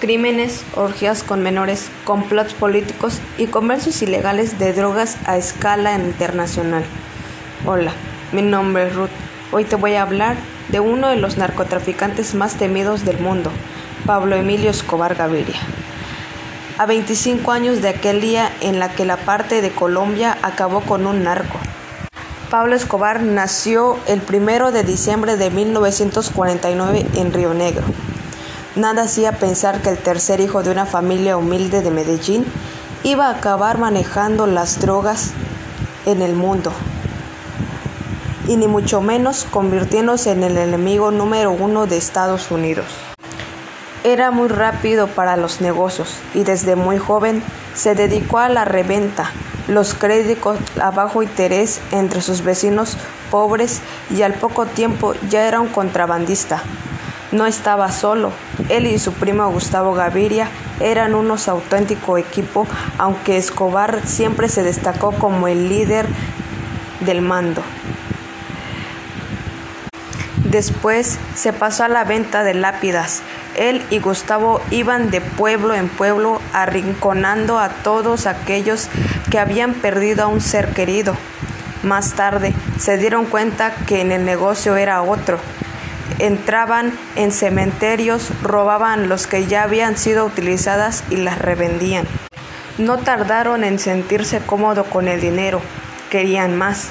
crímenes, orgías con menores, complots políticos y comercios ilegales de drogas a escala internacional. Hola, mi nombre es Ruth. Hoy te voy a hablar de uno de los narcotraficantes más temidos del mundo, Pablo Emilio Escobar Gaviria. A 25 años de aquel día en la que la parte de Colombia acabó con un narco. Pablo Escobar nació el 1 de diciembre de 1949 en Río Negro. Nada hacía pensar que el tercer hijo de una familia humilde de Medellín iba a acabar manejando las drogas en el mundo y ni mucho menos convirtiéndose en el enemigo número uno de Estados Unidos. Era muy rápido para los negocios y desde muy joven se dedicó a la reventa, los créditos a bajo interés entre sus vecinos pobres y al poco tiempo ya era un contrabandista. No estaba solo. Él y su primo Gustavo Gaviria eran unos auténtico equipo, aunque Escobar siempre se destacó como el líder del mando. Después se pasó a la venta de lápidas. Él y Gustavo iban de pueblo en pueblo arrinconando a todos aquellos que habían perdido a un ser querido. Más tarde se dieron cuenta que en el negocio era otro entraban en cementerios, robaban los que ya habían sido utilizadas y las revendían. No tardaron en sentirse cómodo con el dinero, querían más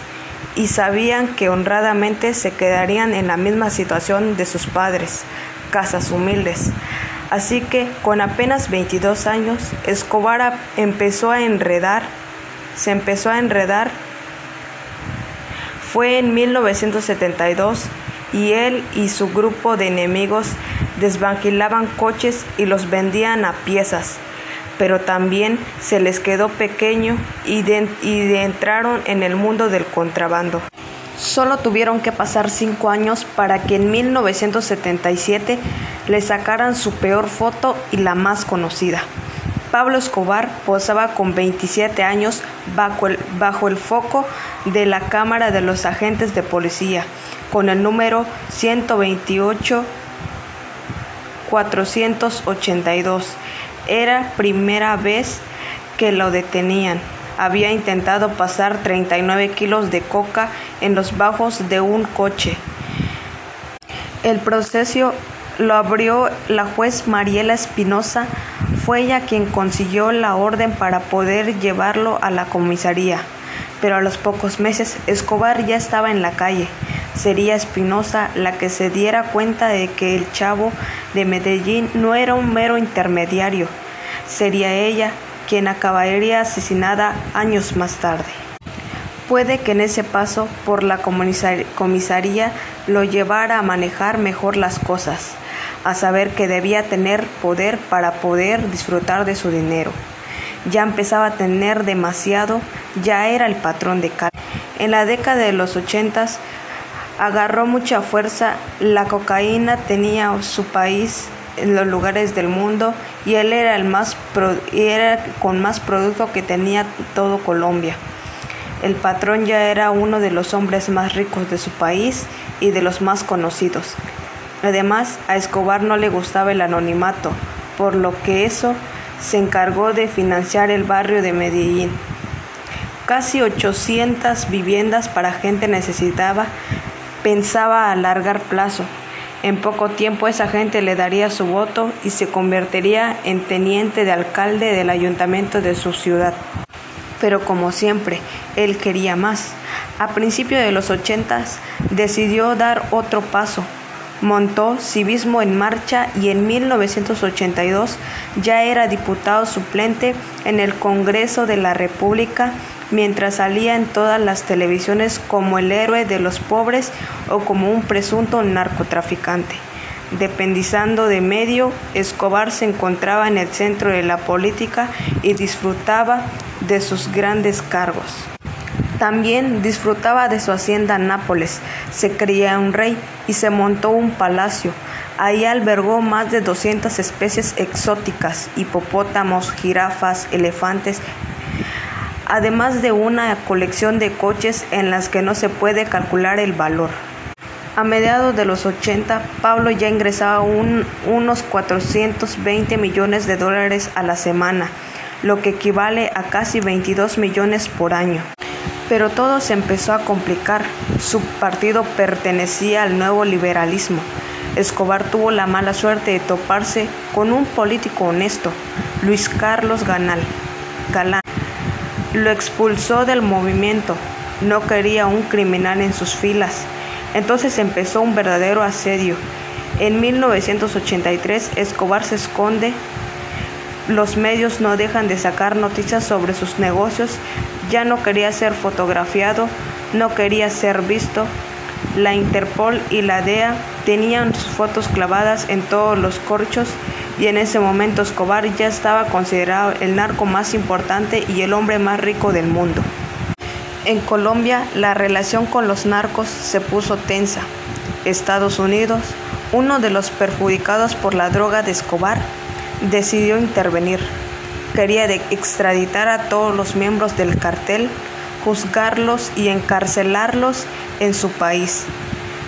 y sabían que honradamente se quedarían en la misma situación de sus padres, casas humildes. Así que con apenas 22 años, Escobar empezó a enredar, se empezó a enredar. Fue en 1972 y él y su grupo de enemigos desvanquilaban coches y los vendían a piezas, pero también se les quedó pequeño y, entraron en el mundo del contrabando. Solo tuvieron que pasar cinco años para que en 1977 le sacaran su peor foto y la más conocida. Pablo Escobar posaba con 27 años bajo el, foco de la cámara de los agentes de policía con el número 128 482. Era primera vez que lo detenían. Había intentado pasar 39 kilos de coca en los bajos de un coche. El proceso lo abrió la juez Mariela Espinosa. Fue ella quien consiguió la orden para poder llevarlo a la comisaría. Pero a los pocos meses Escobar ya estaba en la calle. Sería Espinosa la que se diera cuenta de que el chavo de Medellín no era un mero intermediario. Sería ella quien acabaría asesinada años más tarde. Puede que en ese paso por la comisaría lo llevara a manejar mejor las cosas, a saber que debía tener poder para poder disfrutar de su dinero. Ya empezaba a tener demasiado, ya era el patrón de casa. En la década de los ochentas agarró mucha fuerza, la cocaína tenía su país en los lugares del mundo y él era el más era con más producto que tenía todo Colombia. El patrón ya era uno de los hombres más ricos de su país y de los más conocidos. Además, a Escobar no le gustaba el anonimato, por lo que eso se encargó de financiar el barrio de Medellín. Casi 800 viviendas para gente necesitada pensaba a plazo. En poco tiempo esa gente le daría su voto y se convertiría en teniente de alcalde del ayuntamiento de su ciudad. Pero como siempre, él quería más. A principios de los ochentas decidió dar otro paso. Montó Civismo en Marcha y en 1982 ya era diputado suplente en el Congreso de la República mientras salía en todas las televisiones como el héroe de los pobres o como un presunto narcotraficante. Dependizando de medio, Escobar se encontraba en el centro de la política y disfrutaba de sus grandes cargos. También disfrutaba de su hacienda Nápoles, se creía un rey y se montó un palacio. Ahí albergó más de 200 especies exóticas, hipopótamos, jirafas, elefantes además de una colección de coches en las que no se puede calcular el valor. A mediados de los 80, Pablo ya ingresaba un, unos 420 millones de dólares a la semana, lo que equivale a casi 22 millones por año. Pero todo se empezó a complicar. Su partido pertenecía al nuevo liberalismo. Escobar tuvo la mala suerte de toparse con un político honesto, Luis Carlos Ganal, Galán. Lo expulsó del movimiento. No quería un criminal en sus filas. Entonces empezó un verdadero asedio. En 1983 Escobar se esconde. Los medios no dejan de sacar noticias sobre sus negocios. Ya no quería ser fotografiado, no quería ser visto. La Interpol y la DEA tenían sus fotos clavadas en todos los corchos y en ese momento Escobar ya estaba considerado el narco más importante y el hombre más rico del mundo. En Colombia la relación con los narcos se puso tensa. Estados Unidos, uno de los perjudicados por la droga de Escobar, decidió intervenir. Quería extraditar a todos los miembros del cartel, juzgarlos y encarcelarlos en su país.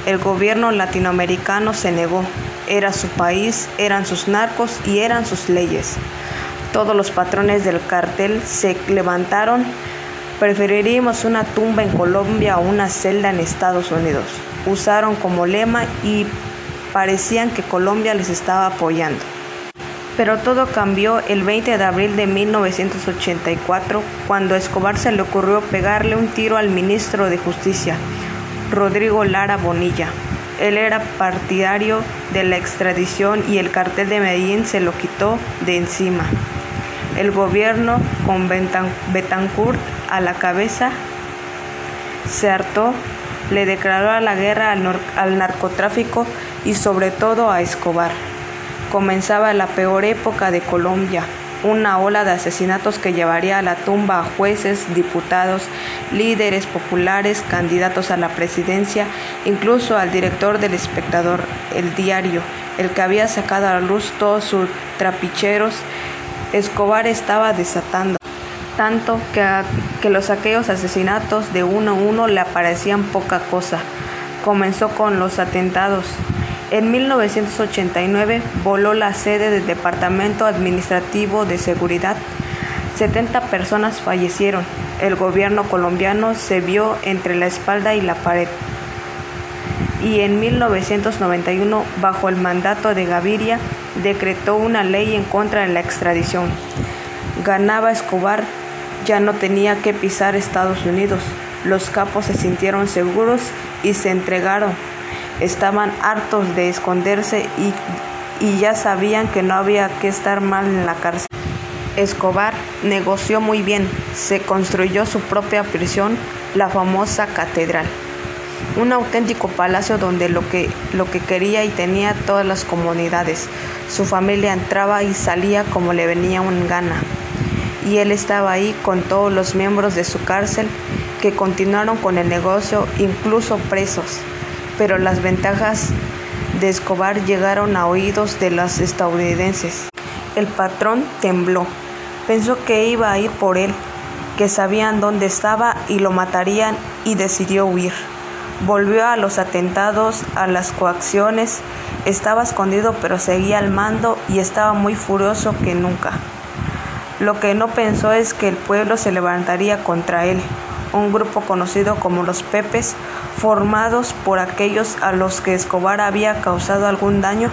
El gobierno latinoamericano se negó. Era su país, eran sus narcos y eran sus leyes. Todos los patrones del cartel se levantaron. Preferiríamos una tumba en Colombia o una celda en Estados Unidos. Usaron como lema y parecían que Colombia les estaba apoyando. Pero todo cambió el 20 de abril de 1984, cuando a Escobar se le ocurrió pegarle un tiro al ministro de Justicia, Rodrigo Lara Bonilla. Él era partidario de la extradición y el cartel de Medellín se lo quitó de encima. El gobierno, con Betancourt a la cabeza, se hartó, le declaró la guerra al narcotráfico y sobre todo a Escobar. Comenzaba la peor época de Colombia, una ola de asesinatos que llevaría a la tumba a jueces, diputados, líderes populares, candidatos a la presidencia, incluso al director del espectador, el diario, el que había sacado a la luz todos sus trapicheros. Escobar estaba desatando tanto que, que los aquellos asesinatos de uno a uno le parecían poca cosa. Comenzó con los atentados, en 1989 voló la sede del Departamento Administrativo de Seguridad. 70 personas fallecieron. El gobierno colombiano se vio entre la espalda y la pared. Y en 1991, bajo el mandato de Gaviria, decretó una ley en contra de la extradición. Ganaba Escobar, ya no tenía que pisar Estados Unidos. Los capos se sintieron seguros y se entregaron estaban hartos de esconderse y, ya sabían que no había que estar mal en la cárcel. Escobar negoció muy bien, se construyó su propia prisión, la famosa catedral. Un auténtico palacio donde lo que, lo que quería y tenía todas las comunidades. Su familia entraba y salía como le venía un gana. Y él estaba ahí con todos los miembros de su cárcel que continuaron con el negocio, incluso presos pero las ventajas de Escobar llegaron a oídos de los estadounidenses. El patrón tembló, pensó que iba a ir por él, que sabían dónde estaba y lo matarían y decidió huir. Volvió a los atentados, a las coacciones, estaba escondido pero seguía al mando y estaba muy furioso que nunca. Lo que no pensó es que el pueblo se levantaría contra él un grupo conocido como los Pepes, formados por aquellos a los que Escobar había causado algún daño,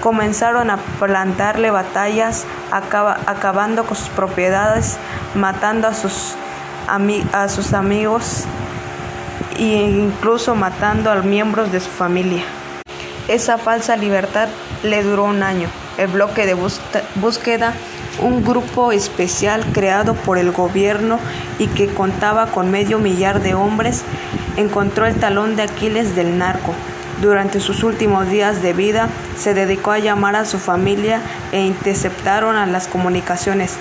comenzaron a plantarle batallas, acabando con sus propiedades, matando a sus, a sus amigos e incluso matando a miembros de su familia. Esa falsa libertad le duró un año. El bloque de búsqueda un grupo especial creado por el gobierno y que contaba con medio millar de hombres, encontró el talón de Aquiles del narco. Durante sus últimos días de vida se dedicó a llamar a su familia e interceptaron a las comunicaciones.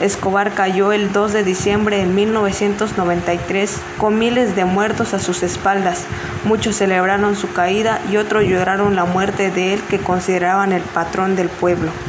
Escobar cayó el 2 de diciembre de 1993 con miles de muertos a sus espaldas. Muchos celebraron su caída y otros lloraron la muerte de él que consideraban el patrón del pueblo.